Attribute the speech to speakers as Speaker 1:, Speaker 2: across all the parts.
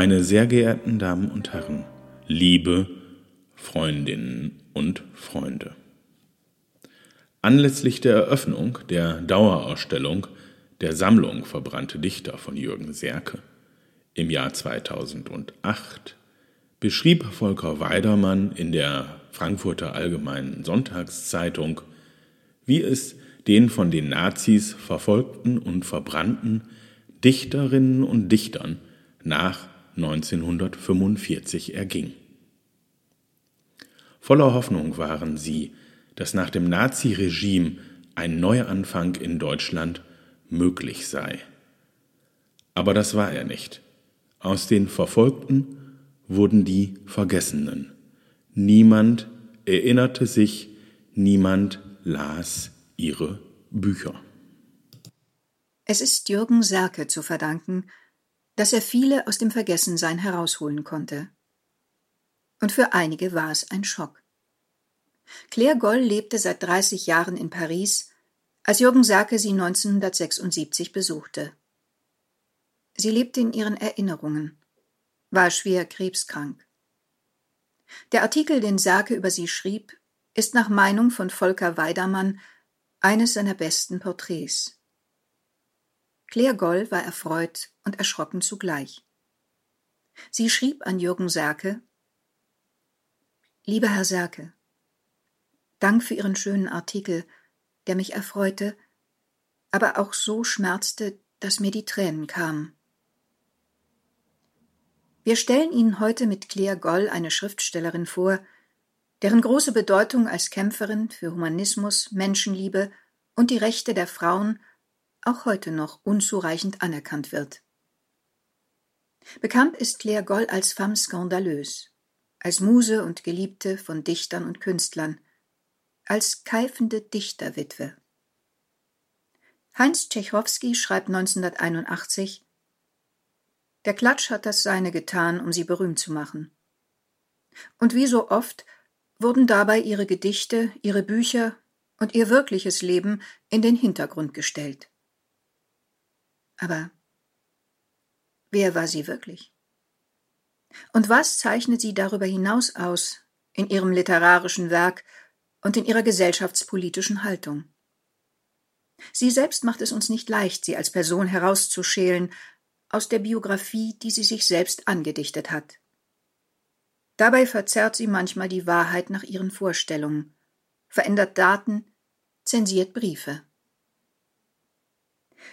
Speaker 1: Meine sehr geehrten Damen und Herren, liebe Freundinnen und Freunde. Anlässlich der Eröffnung der Dauerausstellung der Sammlung Verbrannte Dichter von Jürgen Serke im Jahr 2008 beschrieb Volker Weidermann in der Frankfurter Allgemeinen Sonntagszeitung, wie es den von den Nazis verfolgten und verbrannten Dichterinnen und Dichtern nach 1945 erging. Voller Hoffnung waren sie, dass nach dem Naziregime ein Neuanfang in Deutschland möglich sei. Aber das war er nicht. Aus den Verfolgten wurden die Vergessenen. Niemand erinnerte sich, niemand las ihre Bücher.
Speaker 2: Es ist Jürgen Serke zu verdanken, dass er viele aus dem Vergessensein herausholen konnte. Und für einige war es ein Schock. Claire Goll lebte seit 30 Jahren in Paris, als Jürgen Serke sie 1976 besuchte. Sie lebte in ihren Erinnerungen, war schwer krebskrank. Der Artikel, den Serke über sie schrieb, ist nach Meinung von Volker Weidermann eines seiner besten Porträts. Claire Goll war erfreut und erschrocken zugleich. Sie schrieb an Jürgen Serke Lieber Herr Serke, Dank für Ihren schönen Artikel, der mich erfreute, aber auch so schmerzte, dass mir die Tränen kamen. Wir stellen Ihnen heute mit Claire Goll eine Schriftstellerin vor, deren große Bedeutung als Kämpferin für Humanismus, Menschenliebe und die Rechte der Frauen auch heute noch unzureichend anerkannt wird. Bekannt ist Claire Goll als femme scandaleuse, als Muse und Geliebte von Dichtern und Künstlern, als keifende Dichterwitwe. Heinz Tschechowski schreibt 1981 Der Klatsch hat das Seine getan, um sie berühmt zu machen. Und wie so oft wurden dabei ihre Gedichte, ihre Bücher und ihr wirkliches Leben in den Hintergrund gestellt. Aber wer war sie wirklich? Und was zeichnet sie darüber hinaus aus in ihrem literarischen Werk und in ihrer gesellschaftspolitischen Haltung? Sie selbst macht es uns nicht leicht, sie als Person herauszuschälen aus der Biografie, die sie sich selbst angedichtet hat. Dabei verzerrt sie manchmal die Wahrheit nach ihren Vorstellungen, verändert Daten, zensiert Briefe.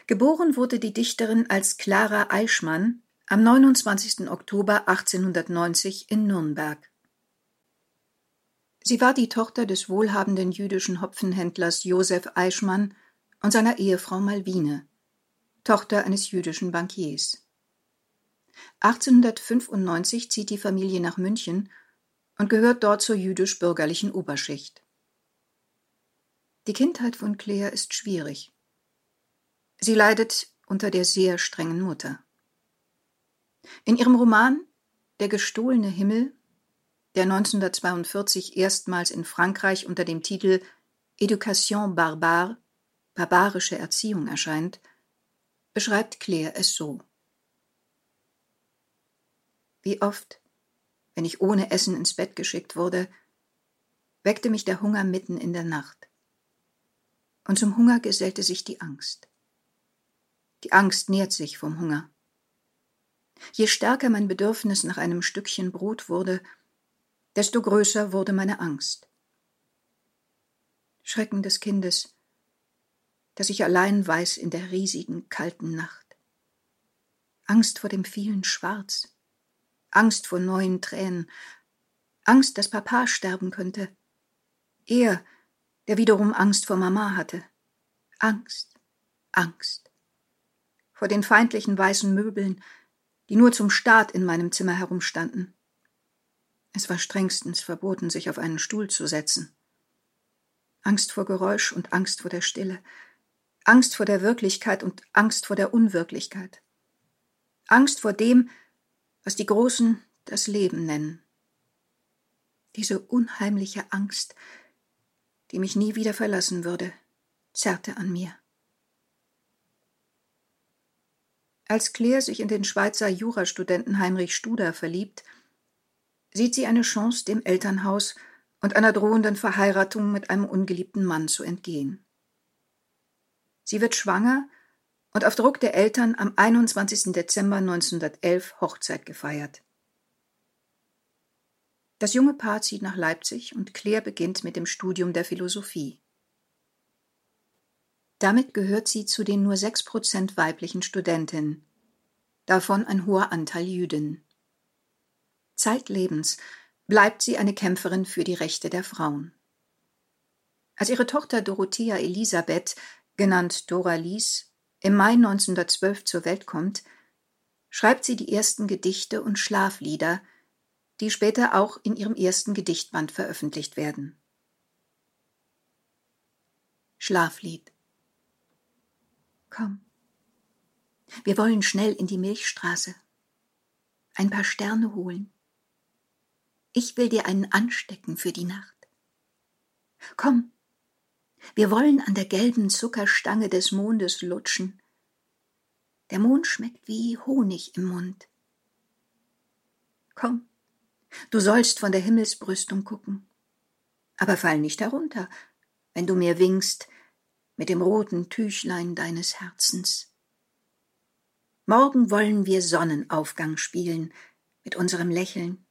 Speaker 2: Geboren wurde die Dichterin als Clara Eichmann am 29. Oktober 1890 in Nürnberg. Sie war die Tochter des wohlhabenden jüdischen Hopfenhändlers Josef Eichmann und seiner Ehefrau Malvine, Tochter eines jüdischen Bankiers. 1895 zieht die Familie nach München und gehört dort zur jüdisch-bürgerlichen Oberschicht. Die Kindheit von Claire ist schwierig. Sie leidet unter der sehr strengen Mutter. In ihrem Roman Der gestohlene Himmel, der 1942 erstmals in Frankreich unter dem Titel Education barbare, barbarische Erziehung erscheint, beschreibt Claire es so. Wie oft, wenn ich ohne Essen ins Bett geschickt wurde, weckte mich der Hunger mitten in der Nacht. Und zum Hunger gesellte sich die Angst. Die Angst nährt sich vom Hunger. Je stärker mein Bedürfnis nach einem Stückchen Brot wurde, desto größer wurde meine Angst. Schrecken des Kindes, das ich allein weiß in der riesigen, kalten Nacht. Angst vor dem vielen Schwarz, Angst vor neuen Tränen, Angst, dass Papa sterben könnte. Er, der wiederum Angst vor Mama hatte. Angst, Angst. Vor den feindlichen weißen Möbeln, die nur zum Start in meinem Zimmer herumstanden. Es war strengstens verboten, sich auf einen Stuhl zu setzen. Angst vor Geräusch und Angst vor der Stille, Angst vor der Wirklichkeit und Angst vor der Unwirklichkeit. Angst vor dem, was die Großen das Leben nennen. Diese unheimliche Angst, die mich nie wieder verlassen würde, zerrte an mir. Als Claire sich in den Schweizer Jurastudenten Heinrich Studer verliebt, sieht sie eine Chance, dem Elternhaus und einer drohenden Verheiratung mit einem ungeliebten Mann zu entgehen. Sie wird schwanger und auf Druck der Eltern am 21. Dezember 1911 Hochzeit gefeiert. Das junge Paar zieht nach Leipzig und Claire beginnt mit dem Studium der Philosophie. Damit gehört sie zu den nur sechs Prozent weiblichen Studentinnen, davon ein hoher Anteil Jüdinnen. Zeitlebens bleibt sie eine Kämpferin für die Rechte der Frauen. Als ihre Tochter Dorothea Elisabeth, genannt Dora Lies, im Mai 1912 zur Welt kommt, schreibt sie die ersten Gedichte und Schlaflieder, die später auch in ihrem ersten Gedichtband veröffentlicht werden. Schlaflied Komm, wir wollen schnell in die Milchstraße, ein paar Sterne holen, ich will dir einen anstecken für die Nacht. Komm, wir wollen an der gelben Zuckerstange des Mondes lutschen. Der Mond schmeckt wie Honig im Mund. Komm, du sollst von der Himmelsbrüstung gucken. Aber fall nicht herunter, wenn du mir winkst mit dem roten Tüchlein deines Herzens. Morgen wollen wir Sonnenaufgang spielen mit unserem Lächeln.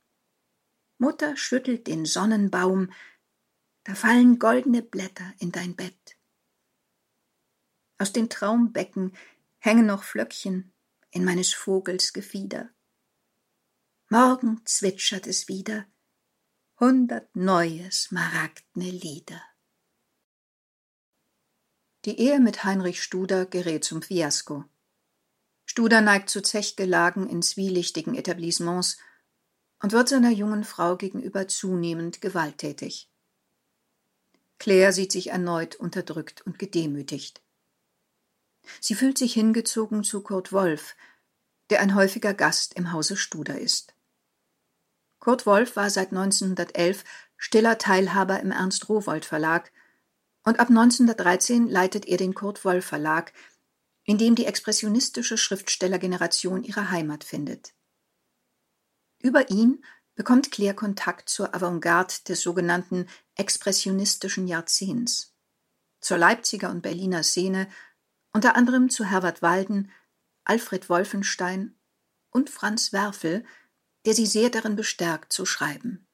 Speaker 2: Mutter schüttelt den Sonnenbaum, da fallen goldene Blätter in dein Bett. Aus den Traumbecken hängen noch Flöckchen in meines Vogels Gefieder. Morgen zwitschert es wieder, hundert neue smaragdne Lieder. Die Ehe mit Heinrich Studer gerät zum Fiasko. Studer neigt zu Zechgelagen in zwielichtigen Etablissements und wird seiner jungen Frau gegenüber zunehmend gewalttätig. Claire sieht sich erneut unterdrückt und gedemütigt. Sie fühlt sich hingezogen zu Kurt Wolf, der ein häufiger Gast im Hause Studer ist. Kurt Wolf war seit 1911 stiller Teilhaber im Ernst Rowold Verlag und ab 1913 leitet er den Kurt Wolf Verlag, in dem die expressionistische Schriftstellergeneration ihre Heimat findet. Über ihn bekommt Claire Kontakt zur Avantgarde des sogenannten expressionistischen Jahrzehnts, zur Leipziger und Berliner Szene, unter anderem zu Herbert Walden, Alfred Wolfenstein und Franz Werfel, der sie sehr darin bestärkt zu schreiben.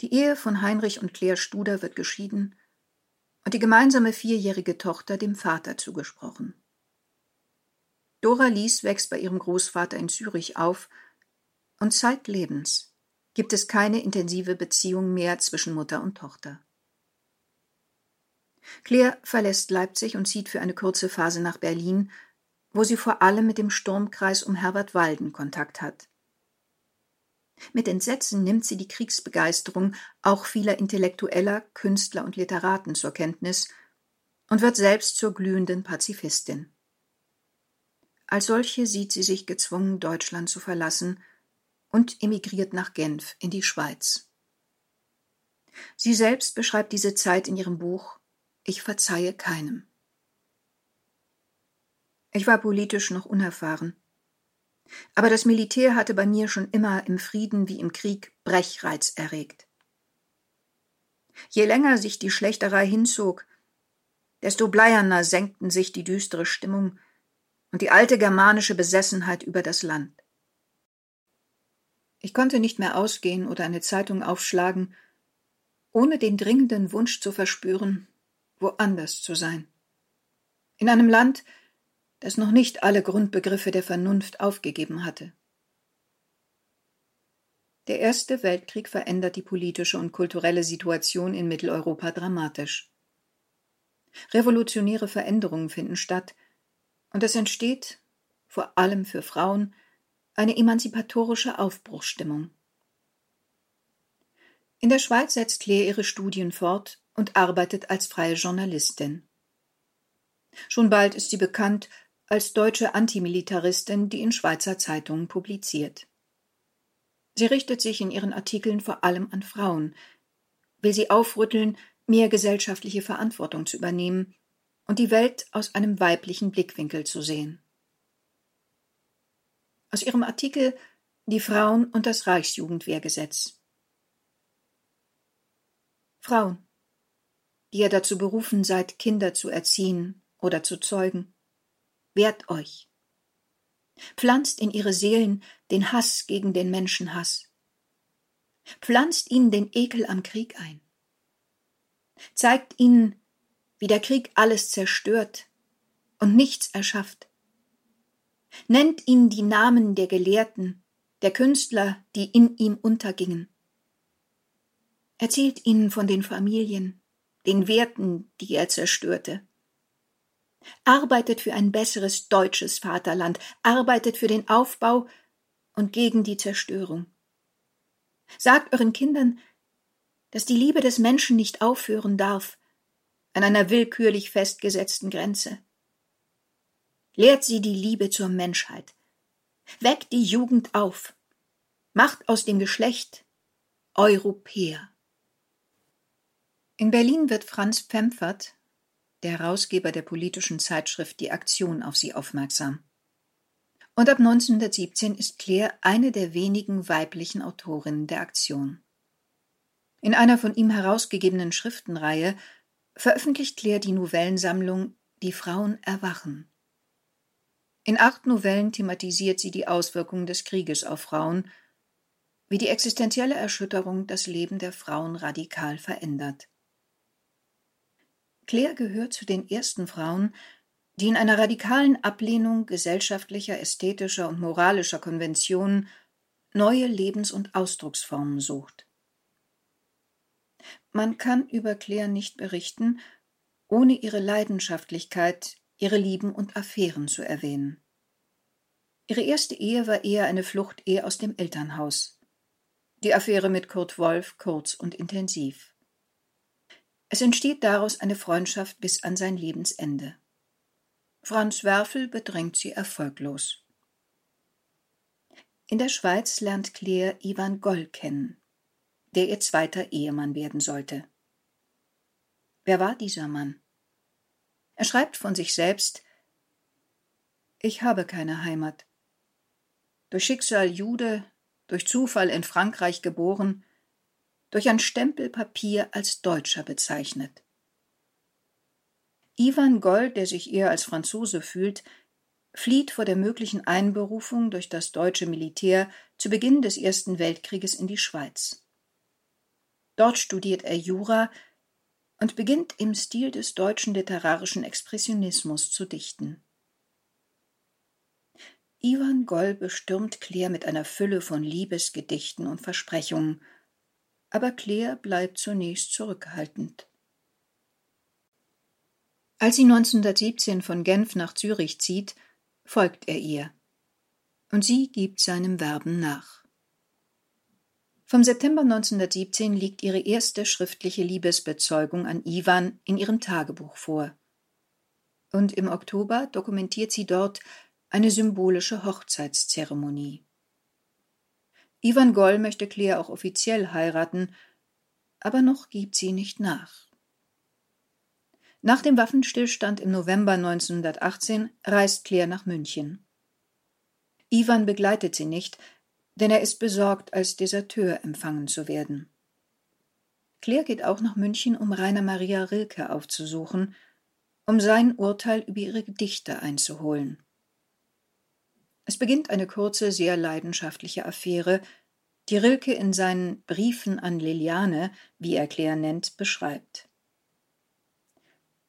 Speaker 2: Die Ehe von Heinrich und Claire Studer wird geschieden und die gemeinsame vierjährige Tochter dem Vater zugesprochen. Dora Lies wächst bei ihrem Großvater in Zürich auf und zeitlebens gibt es keine intensive Beziehung mehr zwischen Mutter und Tochter. Claire verlässt Leipzig und zieht für eine kurze Phase nach Berlin, wo sie vor allem mit dem Sturmkreis um Herbert Walden Kontakt hat. Mit Entsetzen nimmt sie die Kriegsbegeisterung auch vieler Intellektueller, Künstler und Literaten zur Kenntnis und wird selbst zur glühenden Pazifistin. Als solche sieht sie sich gezwungen, Deutschland zu verlassen und emigriert nach Genf in die Schweiz. Sie selbst beschreibt diese Zeit in ihrem Buch Ich verzeihe keinem. Ich war politisch noch unerfahren. Aber das Militär hatte bei mir schon immer im Frieden wie im Krieg Brechreiz erregt. Je länger sich die Schlächterei hinzog, desto bleierner senkten sich die düstere Stimmung und die alte germanische Besessenheit über das Land. Ich konnte nicht mehr ausgehen oder eine Zeitung aufschlagen, ohne den dringenden Wunsch zu verspüren, woanders zu sein. In einem Land, das noch nicht alle Grundbegriffe der Vernunft aufgegeben hatte. Der Erste Weltkrieg verändert die politische und kulturelle Situation in Mitteleuropa dramatisch. Revolutionäre Veränderungen finden statt, und es entsteht, vor allem für Frauen, eine emanzipatorische Aufbruchsstimmung. In der Schweiz setzt Claire ihre Studien fort und arbeitet als freie Journalistin. Schon bald ist sie bekannt als deutsche Antimilitaristin, die in Schweizer Zeitungen publiziert. Sie richtet sich in ihren Artikeln vor allem an Frauen, will sie aufrütteln, mehr gesellschaftliche Verantwortung zu übernehmen und die Welt aus einem weiblichen Blickwinkel zu sehen. aus ihrem Artikel Die Frauen und das Reichsjugendwehrgesetz. Frauen, die ihr dazu berufen seid, Kinder zu erziehen oder zu zeugen, wehrt euch. Pflanzt in ihre Seelen den Hass gegen den Menschenhass. Pflanzt ihnen den Ekel am Krieg ein. Zeigt ihnen, wie der Krieg alles zerstört und nichts erschafft. Nennt ihnen die Namen der Gelehrten, der Künstler, die in ihm untergingen. Erzählt ihnen von den Familien, den Werten, die er zerstörte. Arbeitet für ein besseres deutsches Vaterland, arbeitet für den Aufbau und gegen die Zerstörung. Sagt euren Kindern, dass die Liebe des Menschen nicht aufhören darf an einer willkürlich festgesetzten Grenze. Lehrt sie die Liebe zur Menschheit. Weckt die Jugend auf. Macht aus dem Geschlecht Europäer. In Berlin wird Franz Pfemfert, der Herausgeber der politischen Zeitschrift Die Aktion, auf sie aufmerksam. Und ab 1917 ist Claire eine der wenigen weiblichen Autorinnen der Aktion. In einer von ihm herausgegebenen Schriftenreihe veröffentlicht Claire die Novellensammlung Die Frauen erwachen. In acht Novellen thematisiert sie die Auswirkungen des Krieges auf Frauen, wie die existenzielle Erschütterung das Leben der Frauen radikal verändert. Claire gehört zu den ersten Frauen, die in einer radikalen Ablehnung gesellschaftlicher, ästhetischer und moralischer Konventionen neue Lebens- und Ausdrucksformen sucht. Man kann über Claire nicht berichten, ohne ihre Leidenschaftlichkeit, ihre Lieben und Affären zu erwähnen. Ihre erste Ehe war eher eine Fluchtehe aus dem Elternhaus. Die Affäre mit Kurt Wolf kurz und intensiv. Es entsteht daraus eine Freundschaft bis an sein Lebensende. Franz Werfel bedrängt sie erfolglos. In der Schweiz lernt Claire Ivan Goll kennen, der ihr zweiter Ehemann werden sollte. Wer war dieser Mann? Er schreibt von sich selbst Ich habe keine Heimat. Durch Schicksal Jude, durch Zufall in Frankreich geboren, durch ein Stempelpapier als Deutscher bezeichnet. Ivan Goll, der sich eher als Franzose fühlt, flieht vor der möglichen Einberufung durch das deutsche Militär zu Beginn des Ersten Weltkrieges in die Schweiz. Dort studiert er Jura und beginnt im Stil des deutschen literarischen Expressionismus zu dichten. Ivan Goll bestürmt Claire mit einer Fülle von Liebesgedichten und Versprechungen, aber Claire bleibt zunächst zurückhaltend. Als sie 1917 von Genf nach Zürich zieht, folgt er ihr. Und sie gibt seinem Werben nach. Vom September 1917 liegt ihre erste schriftliche Liebesbezeugung an Ivan in ihrem Tagebuch vor. Und im Oktober dokumentiert sie dort eine symbolische Hochzeitszeremonie. Ivan Goll möchte Claire auch offiziell heiraten, aber noch gibt sie nicht nach. Nach dem Waffenstillstand im November 1918 reist Claire nach München. Ivan begleitet sie nicht, denn er ist besorgt, als Deserteur empfangen zu werden. Claire geht auch nach München, um Rainer Maria Rilke aufzusuchen, um sein Urteil über ihre Gedichte einzuholen. Es beginnt eine kurze, sehr leidenschaftliche Affäre, die Rilke in seinen Briefen an Liliane, wie er Claire nennt, beschreibt.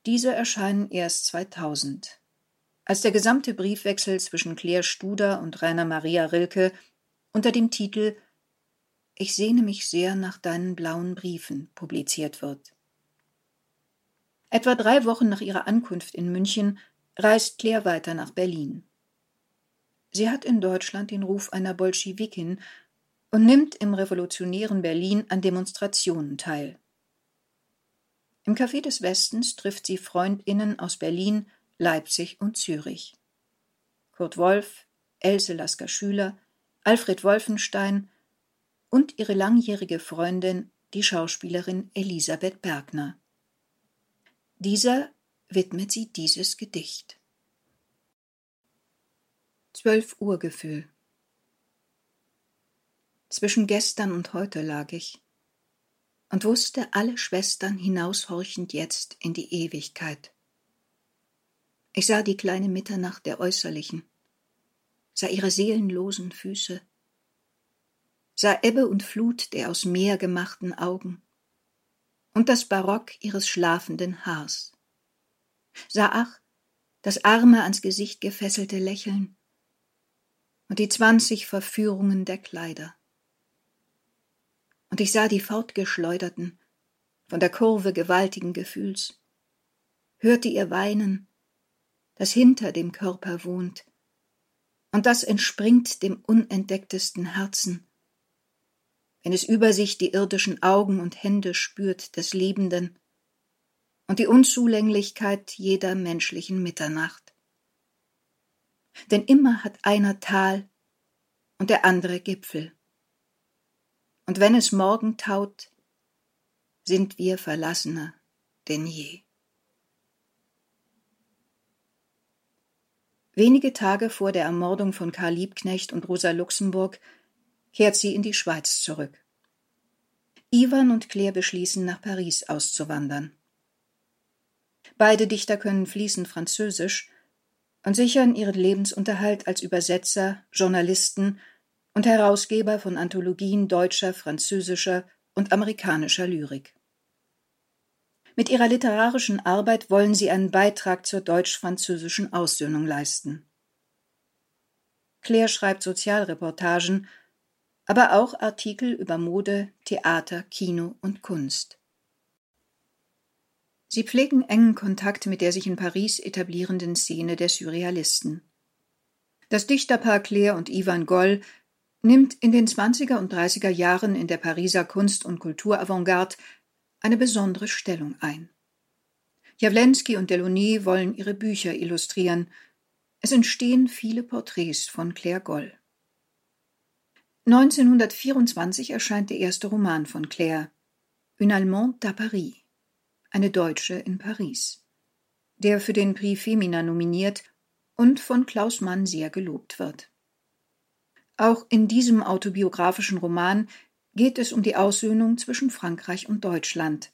Speaker 2: Diese erscheinen erst 2000, als der gesamte Briefwechsel zwischen Claire Studer und Rainer Maria Rilke unter dem Titel Ich sehne mich sehr nach deinen blauen Briefen publiziert wird. Etwa drei Wochen nach ihrer Ankunft in München reist Claire weiter nach Berlin. Sie hat in Deutschland den Ruf einer Bolschewikin und nimmt im revolutionären Berlin an Demonstrationen teil. Im Café des Westens trifft sie Freundinnen aus Berlin, Leipzig und Zürich. Kurt Wolf, Else Lasker Schüler, Alfred Wolfenstein und ihre langjährige Freundin, die Schauspielerin Elisabeth Bergner. Dieser widmet sie dieses Gedicht. Zwölf Uhr Gefühl Zwischen gestern und heute lag ich und wusste alle Schwestern hinaushorchend jetzt in die Ewigkeit. Ich sah die kleine Mitternacht der Äußerlichen, sah ihre seelenlosen Füße, sah Ebbe und Flut der aus Meer gemachten Augen und das Barock ihres schlafenden Haars, sah ach, das arme ans Gesicht gefesselte Lächeln und die zwanzig Verführungen der Kleider. Und ich sah die fortgeschleuderten, von der Kurve gewaltigen Gefühls, hörte ihr weinen, das hinter dem Körper wohnt, und das entspringt dem unentdecktesten Herzen, wenn es über sich die irdischen Augen und Hände spürt des Liebenden und die Unzulänglichkeit jeder menschlichen Mitternacht. Denn immer hat einer Tal und der andere Gipfel. Und wenn es morgen taut, sind wir verlassener denn je. Wenige Tage vor der Ermordung von Karl Liebknecht und Rosa Luxemburg kehrt sie in die Schweiz zurück. Ivan und Claire beschließen, nach Paris auszuwandern. Beide Dichter können fließend Französisch und sichern ihren Lebensunterhalt als Übersetzer, Journalisten und Herausgeber von Anthologien deutscher, französischer und amerikanischer Lyrik. Mit ihrer literarischen Arbeit wollen sie einen Beitrag zur deutsch-französischen Aussöhnung leisten. Claire schreibt Sozialreportagen, aber auch Artikel über Mode, Theater, Kino und Kunst. Sie pflegen engen Kontakt mit der sich in Paris etablierenden Szene der Surrealisten. Das Dichterpaar Claire und Ivan Goll nimmt in den 20er und 30er Jahren in der Pariser Kunst- und Kulturavantgarde eine besondere Stellung ein. Jawlensky und Delaunay wollen ihre Bücher illustrieren. Es entstehen viele Porträts von Claire Goll. 1924 erscheint der erste Roman von Claire, Une Allemande à Paris eine Deutsche in Paris, der für den Prix Femina nominiert und von Klaus Mann sehr gelobt wird. Auch in diesem autobiografischen Roman geht es um die Aussöhnung zwischen Frankreich und Deutschland.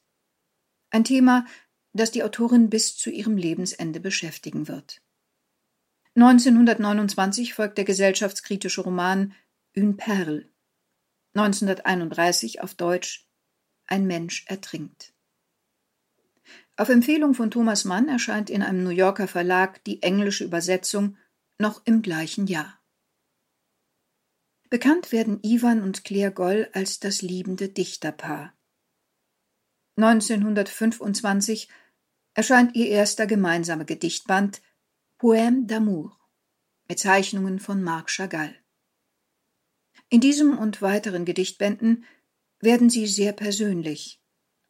Speaker 2: Ein Thema, das die Autorin bis zu ihrem Lebensende beschäftigen wird. 1929 folgt der gesellschaftskritische Roman Une Perle. 1931 auf Deutsch Ein Mensch ertrinkt. Auf Empfehlung von Thomas Mann erscheint in einem New Yorker Verlag die englische Übersetzung noch im gleichen Jahr. Bekannt werden Ivan und Claire Goll als das liebende Dichterpaar. 1925 erscheint ihr erster gemeinsamer Gedichtband Poème d'amour mit Zeichnungen von Marc Chagall. In diesem und weiteren Gedichtbänden werden sie sehr persönlich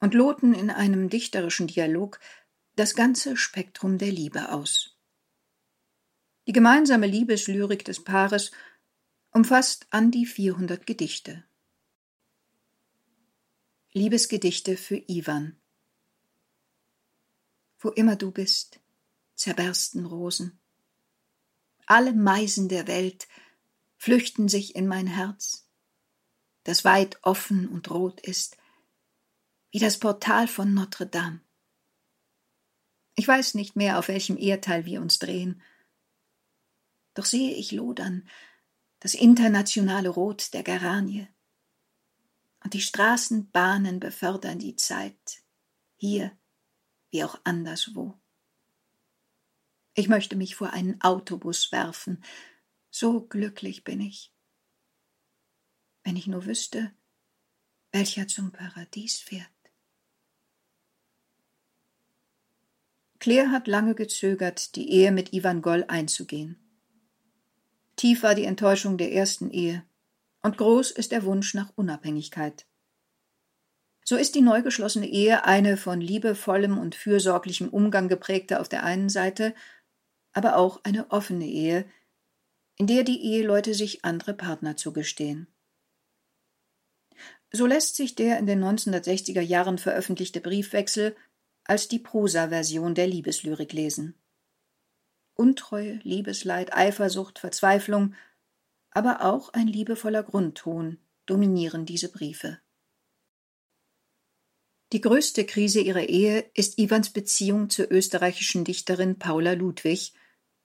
Speaker 2: und loten in einem dichterischen Dialog das ganze Spektrum der Liebe aus. Die gemeinsame Liebeslyrik des Paares umfasst an die 400 Gedichte. Liebesgedichte für Ivan Wo immer du bist, zerbersten Rosen. Alle Meisen der Welt flüchten sich in mein Herz, das weit offen und rot ist, wie das Portal von Notre Dame. Ich weiß nicht mehr, auf welchem Erdteil wir uns drehen. Doch sehe ich lodern das internationale Rot der Garanie. Und die Straßenbahnen befördern die Zeit, hier wie auch anderswo. Ich möchte mich vor einen Autobus werfen, so glücklich bin ich. Wenn ich nur wüsste, welcher zum Paradies fährt. Claire hat lange gezögert, die Ehe mit Ivan Goll einzugehen. Tief war die Enttäuschung der ersten Ehe, und groß ist der Wunsch nach Unabhängigkeit. So ist die neu geschlossene Ehe eine von liebevollem und fürsorglichem Umgang geprägte auf der einen Seite, aber auch eine offene Ehe, in der die Eheleute sich andere Partner zugestehen. So lässt sich der in den 1960er Jahren veröffentlichte Briefwechsel als die Prosa-Version der Liebeslyrik lesen. Untreue, Liebesleid, Eifersucht, Verzweiflung, aber auch ein liebevoller Grundton dominieren diese Briefe. Die größte Krise ihrer Ehe ist Iwans Beziehung zur österreichischen Dichterin Paula Ludwig,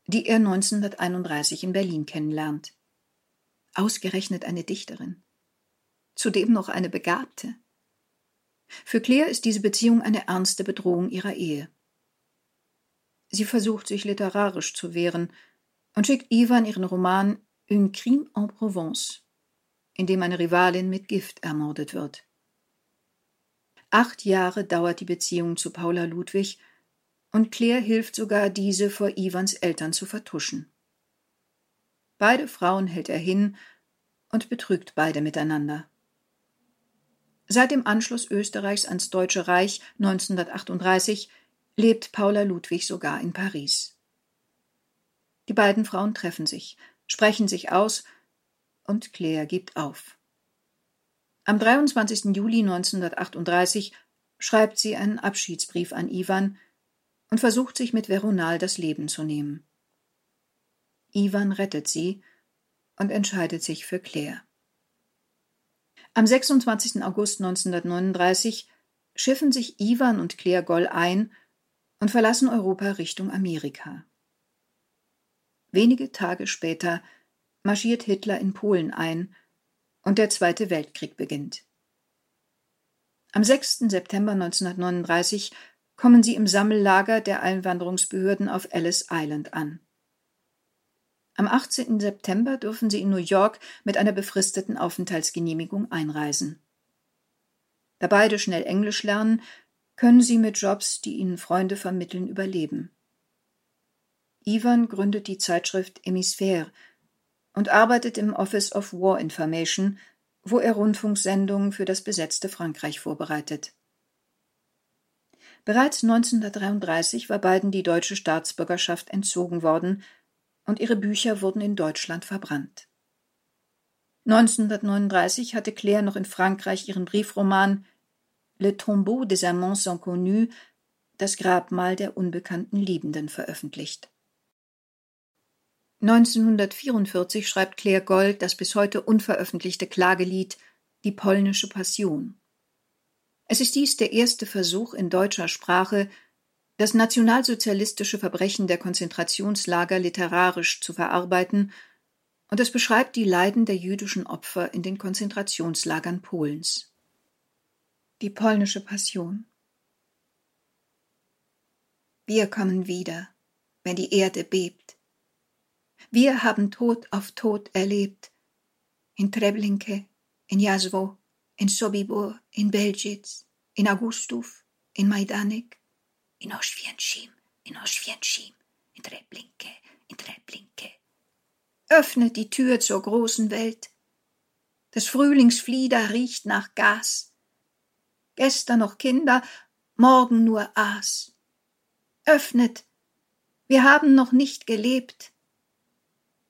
Speaker 2: die er 1931 in Berlin kennenlernt. Ausgerechnet eine Dichterin. Zudem noch eine Begabte. Für Claire ist diese Beziehung eine ernste Bedrohung ihrer Ehe. Sie versucht sich literarisch zu wehren und schickt Ivan ihren Roman Un crime en Provence, in dem eine Rivalin mit Gift ermordet wird. Acht Jahre dauert die Beziehung zu Paula Ludwig und Claire hilft sogar, diese vor Ivans Eltern zu vertuschen. Beide Frauen hält er hin und betrügt beide miteinander. Seit dem Anschluss Österreichs ans Deutsche Reich 1938 lebt Paula Ludwig sogar in Paris. Die beiden Frauen treffen sich, sprechen sich aus und Claire gibt auf. Am 23. Juli 1938 schreibt sie einen Abschiedsbrief an Ivan und versucht sich mit Veronal das Leben zu nehmen. Ivan rettet sie und entscheidet sich für Claire. Am 26. August 1939 schiffen sich Ivan und Claire Goll ein und verlassen Europa Richtung Amerika. Wenige Tage später marschiert Hitler in Polen ein und der Zweite Weltkrieg beginnt. Am 6. September 1939 kommen sie im Sammellager der Einwanderungsbehörden auf Ellis Island an. Am 18. September dürfen sie in New York mit einer befristeten Aufenthaltsgenehmigung einreisen. Da beide schnell Englisch lernen, können sie mit Jobs, die ihnen Freunde vermitteln, überleben. Ivan gründet die Zeitschrift Hemisphäre und arbeitet im Office of War Information, wo er Rundfunksendungen für das besetzte Frankreich vorbereitet. Bereits 1933 war beiden die deutsche Staatsbürgerschaft entzogen worden und ihre Bücher wurden in Deutschland verbrannt. 1939 hatte Claire noch in Frankreich ihren Briefroman Le Tombeau des Amants Inconnus, das Grabmal der unbekannten Liebenden, veröffentlicht. 1944 schreibt Claire Gold das bis heute unveröffentlichte Klagelied Die polnische Passion. Es ist dies der erste Versuch in deutscher Sprache, das nationalsozialistische Verbrechen der Konzentrationslager literarisch zu verarbeiten, und es beschreibt die Leiden der jüdischen Opfer in den Konzentrationslagern Polens. Die polnische Passion. Wir kommen wieder, wenn die Erde bebt. Wir haben Tod auf Tod erlebt. In Treblinke, in Jaswo, in Sobibor, in Beljic, in Augustów, in Majdanek, in Oświęcim, in Oświęcim, in Treblinke, in Treblinke. Öffnet die Tür zur großen Welt. Das Frühlingsflieder riecht nach Gas. Gestern noch Kinder, morgen nur Aas. Öffnet, wir haben noch nicht gelebt.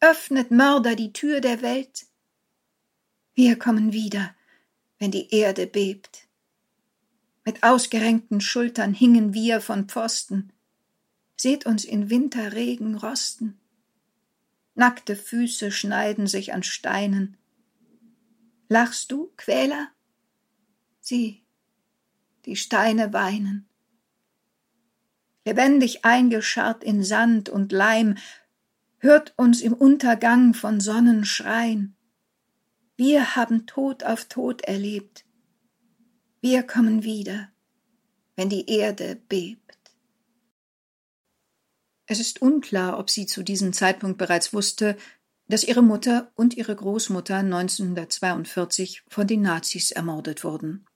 Speaker 2: Öffnet Mörder die Tür der Welt. Wir kommen wieder, wenn die Erde bebt. Mit ausgerenkten Schultern hingen wir von Pfosten. Seht uns in Winterregen rosten. Nackte Füße schneiden sich an Steinen. Lachst du, Quäler? Sieh, die Steine weinen. Lebendig eingescharrt in Sand und Leim, hört uns im Untergang von Sonnenschrein. Wir haben Tod auf Tod erlebt. Wir kommen wieder, wenn die Erde bebt. Es ist unklar, ob sie zu diesem Zeitpunkt bereits wusste, dass ihre Mutter und ihre Großmutter 1942 von den Nazis ermordet wurden.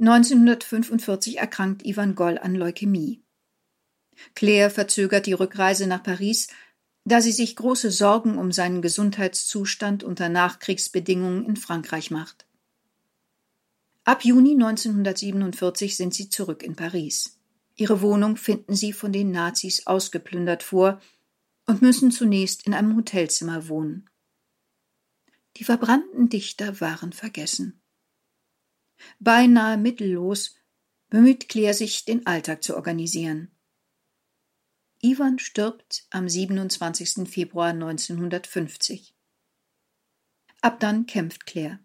Speaker 2: 1945 erkrankt Ivan Goll an Leukämie. Claire verzögert die Rückreise nach Paris, da sie sich große Sorgen um seinen Gesundheitszustand unter Nachkriegsbedingungen in Frankreich macht. Ab Juni 1947 sind sie zurück in Paris. Ihre Wohnung finden sie von den Nazis ausgeplündert vor und müssen zunächst in einem Hotelzimmer wohnen. Die verbrannten Dichter waren vergessen. Beinahe mittellos bemüht Claire sich, den Alltag zu organisieren. Ivan stirbt am 27. Februar 1950. Ab dann kämpft Claire.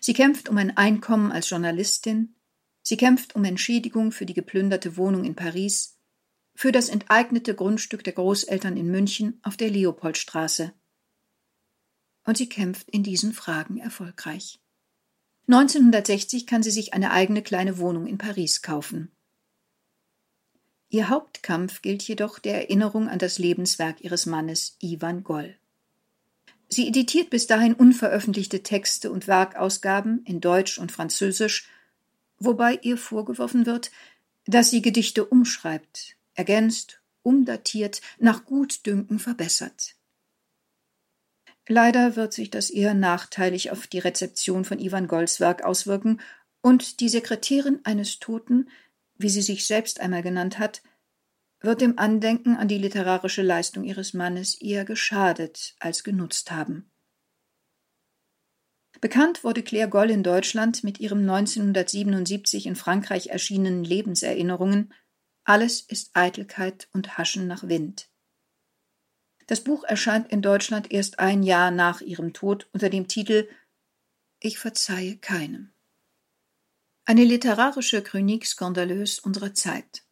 Speaker 2: Sie kämpft um ein Einkommen als Journalistin, sie kämpft um Entschädigung für die geplünderte Wohnung in Paris, für das enteignete Grundstück der Großeltern in München auf der Leopoldstraße. Und sie kämpft in diesen Fragen erfolgreich. 1960 kann sie sich eine eigene kleine Wohnung in Paris kaufen. Ihr Hauptkampf gilt jedoch der Erinnerung an das Lebenswerk ihres Mannes Ivan Goll. Sie editiert bis dahin unveröffentlichte Texte und Werkausgaben in Deutsch und Französisch, wobei ihr vorgeworfen wird, dass sie Gedichte umschreibt, ergänzt, umdatiert, nach Gutdünken verbessert. Leider wird sich das eher nachteilig auf die Rezeption von Ivan Golds Werk auswirken und die Sekretärin eines Toten, wie sie sich selbst einmal genannt hat, wird dem Andenken an die literarische Leistung ihres Mannes eher geschadet als genutzt haben. Bekannt wurde Claire Goll in Deutschland mit ihrem 1977 in Frankreich erschienenen Lebenserinnerungen Alles ist Eitelkeit und Haschen nach Wind. Das Buch erscheint in Deutschland erst ein Jahr nach ihrem Tod unter dem Titel Ich verzeihe keinem. Eine literarische Chronique skandalös unserer Zeit.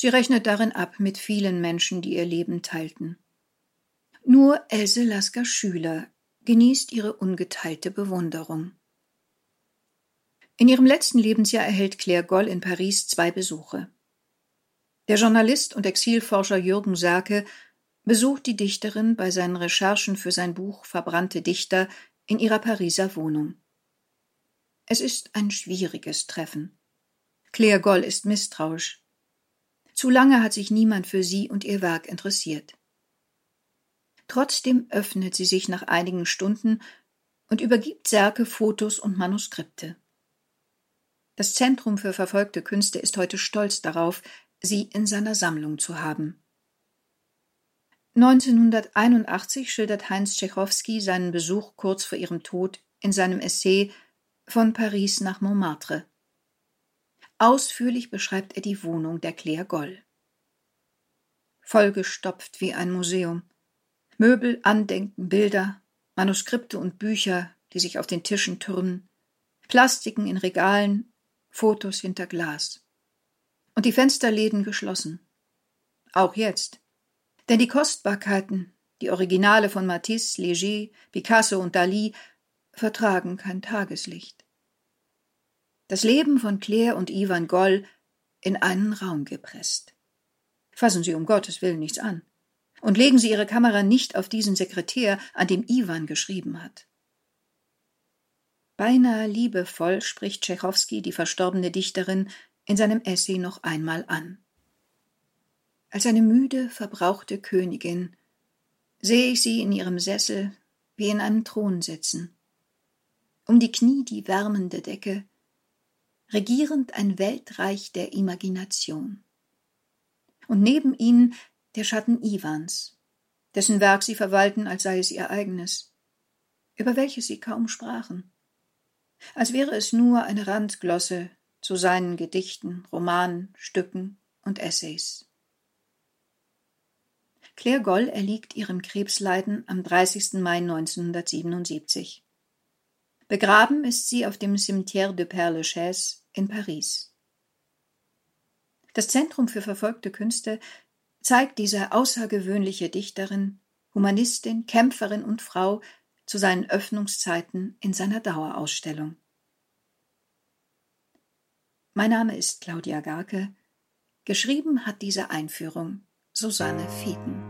Speaker 2: Sie rechnet darin ab mit vielen Menschen, die ihr Leben teilten. Nur Else Lasker Schüler genießt ihre ungeteilte Bewunderung. In ihrem letzten Lebensjahr erhält Claire Goll in Paris zwei Besuche. Der Journalist und Exilforscher Jürgen Sake besucht die Dichterin bei seinen Recherchen für sein Buch Verbrannte Dichter in ihrer Pariser Wohnung. Es ist ein schwieriges Treffen. Claire Goll ist misstrauisch. Zu lange hat sich niemand für sie und ihr Werk interessiert. Trotzdem öffnet sie sich nach einigen Stunden und übergibt Serke Fotos und Manuskripte. Das Zentrum für verfolgte Künste ist heute stolz darauf, sie in seiner Sammlung zu haben. 1981 schildert Heinz Tschechowski seinen Besuch kurz vor ihrem Tod in seinem Essay Von Paris nach Montmartre. Ausführlich beschreibt er die Wohnung der Claire Goll. Vollgestopft wie ein Museum. Möbel, Andenken, Bilder, Manuskripte und Bücher, die sich auf den Tischen türmen, Plastiken in Regalen, Fotos hinter Glas. Und die Fensterläden geschlossen. Auch jetzt. Denn die Kostbarkeiten, die Originale von Matisse, Leger, Picasso und Dali, vertragen kein Tageslicht das Leben von Claire und Ivan Goll in einen Raum gepresst. Fassen Sie um Gottes Willen nichts an. Und legen Sie Ihre Kamera nicht auf diesen Sekretär, an dem Ivan geschrieben hat. Beinahe liebevoll spricht Tschechowski die verstorbene Dichterin in seinem Essay noch einmal an. Als eine müde, verbrauchte Königin sehe ich sie in ihrem Sessel wie in einem Thron sitzen. Um die Knie die wärmende Decke, regierend ein Weltreich der Imagination. Und neben ihnen der Schatten Iwans, dessen Werk sie verwalten, als sei es ihr eigenes, über welches sie kaum sprachen, als wäre es nur eine Randglosse zu seinen Gedichten, Romanen, Stücken und Essays. Claire Goll erliegt ihrem Krebsleiden am 30. Mai 1977. Begraben ist sie auf dem Cimetière de Père-Lachaise in Paris. Das Zentrum für verfolgte Künste zeigt diese außergewöhnliche Dichterin, Humanistin, Kämpferin und Frau zu seinen Öffnungszeiten in seiner Dauerausstellung. Mein Name ist Claudia Garke. Geschrieben hat diese Einführung Susanne Fieten.